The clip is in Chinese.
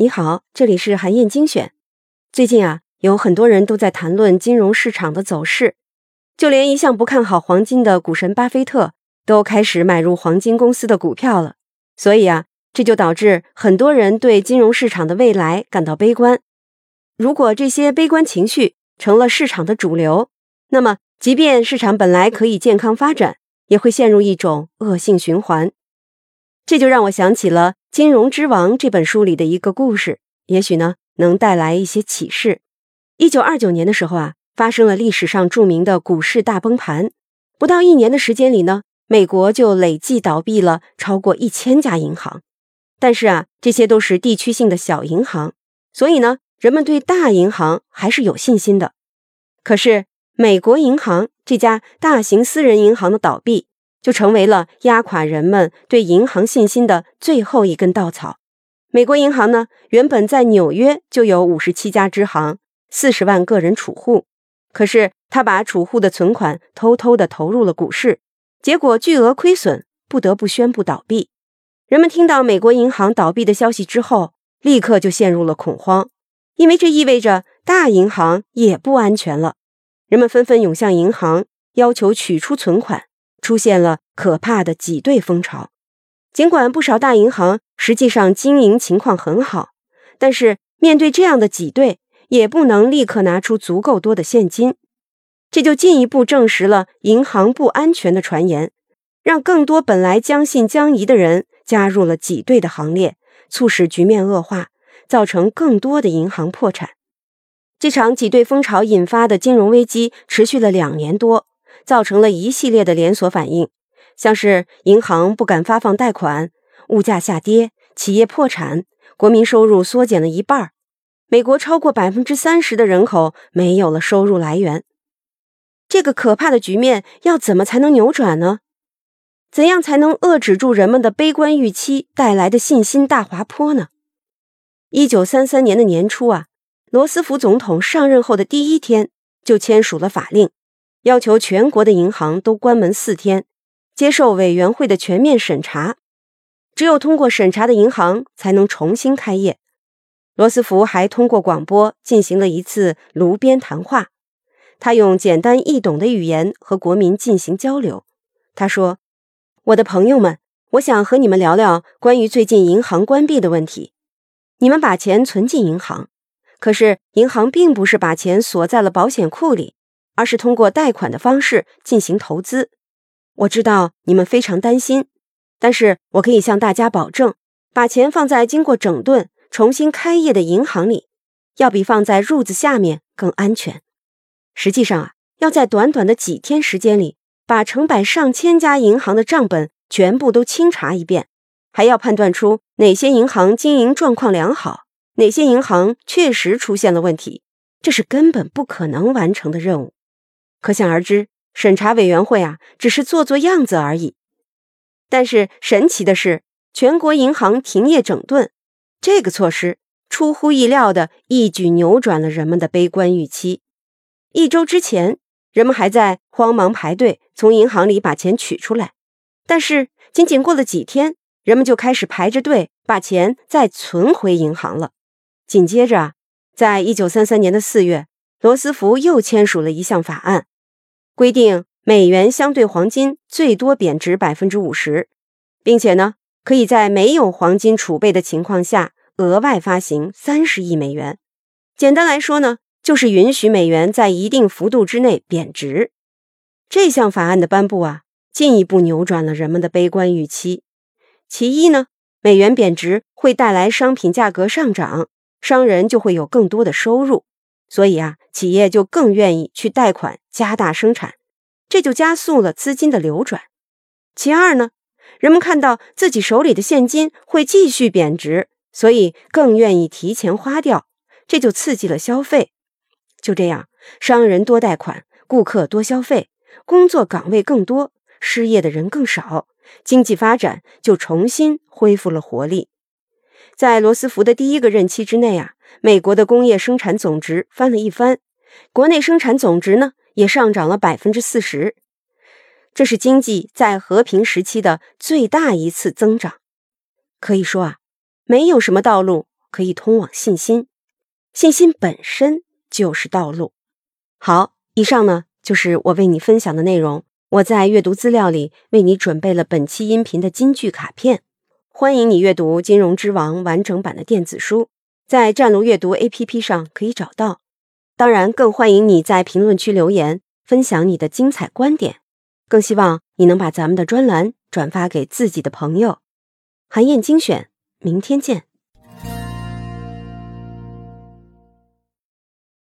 你好，这里是韩燕精选。最近啊，有很多人都在谈论金融市场的走势，就连一向不看好黄金的股神巴菲特都开始买入黄金公司的股票了。所以啊，这就导致很多人对金融市场的未来感到悲观。如果这些悲观情绪成了市场的主流，那么即便市场本来可以健康发展，也会陷入一种恶性循环。这就让我想起了《金融之王》这本书里的一个故事，也许呢能带来一些启示。一九二九年的时候啊，发生了历史上著名的股市大崩盘，不到一年的时间里呢，美国就累计倒闭了超过一千家银行。但是啊，这些都是地区性的小银行，所以呢，人们对大银行还是有信心的。可是，美国银行这家大型私人银行的倒闭。就成为了压垮人们对银行信心的最后一根稻草。美国银行呢，原本在纽约就有五十七家支行，四十万个人储户。可是他把储户的存款偷偷的投入了股市，结果巨额亏损，不得不宣布倒闭。人们听到美国银行倒闭的消息之后，立刻就陷入了恐慌，因为这意味着大银行也不安全了。人们纷纷涌向银行，要求取出存款。出现了可怕的挤兑风潮。尽管不少大银行实际上经营情况很好，但是面对这样的挤兑，也不能立刻拿出足够多的现金。这就进一步证实了银行不安全的传言，让更多本来将信将疑的人加入了挤兑的行列，促使局面恶化，造成更多的银行破产。这场挤兑风潮引发的金融危机持续了两年多。造成了一系列的连锁反应，像是银行不敢发放贷款、物价下跌、企业破产、国民收入缩减了一半。美国超过百分之三十的人口没有了收入来源。这个可怕的局面要怎么才能扭转呢？怎样才能遏制住人们的悲观预期带来的信心大滑坡呢？一九三三年的年初啊，罗斯福总统上任后的第一天就签署了法令。要求全国的银行都关门四天，接受委员会的全面审查。只有通过审查的银行才能重新开业。罗斯福还通过广播进行了一次炉边谈话，他用简单易懂的语言和国民进行交流。他说：“我的朋友们，我想和你们聊聊关于最近银行关闭的问题。你们把钱存进银行，可是银行并不是把钱锁在了保险库里。”而是通过贷款的方式进行投资。我知道你们非常担心，但是我可以向大家保证，把钱放在经过整顿、重新开业的银行里，要比放在褥子下面更安全。实际上啊，要在短短的几天时间里，把成百上千家银行的账本全部都清查一遍，还要判断出哪些银行经营状况良好，哪些银行确实出现了问题，这是根本不可能完成的任务。可想而知，审查委员会啊，只是做做样子而已。但是神奇的是，全国银行停业整顿这个措施，出乎意料的一举扭转了人们的悲观预期。一周之前，人们还在慌忙排队从银行里把钱取出来，但是仅仅过了几天，人们就开始排着队把钱再存回银行了。紧接着啊，在一九三三年的四月。罗斯福又签署了一项法案，规定美元相对黄金最多贬值百分之五十，并且呢，可以在没有黄金储备的情况下额外发行三十亿美元。简单来说呢，就是允许美元在一定幅度之内贬值。这项法案的颁布啊，进一步扭转了人们的悲观预期。其一呢，美元贬值会带来商品价格上涨，商人就会有更多的收入。所以啊，企业就更愿意去贷款加大生产，这就加速了资金的流转。其二呢，人们看到自己手里的现金会继续贬值，所以更愿意提前花掉，这就刺激了消费。就这样，商人多贷款，顾客多消费，工作岗位更多，失业的人更少，经济发展就重新恢复了活力。在罗斯福的第一个任期之内啊，美国的工业生产总值翻了一番，国内生产总值呢也上涨了百分之四十，这是经济在和平时期的最大一次增长。可以说啊，没有什么道路可以通往信心，信心本身就是道路。好，以上呢就是我为你分享的内容。我在阅读资料里为你准备了本期音频的金句卡片，欢迎你阅读《金融之王》完整版的电子书，在战卢阅读 APP 上可以找到。当然，更欢迎你在评论区留言，分享你的精彩观点。更希望你能把咱们的专栏转发给自己的朋友。韩燕精选，明天见。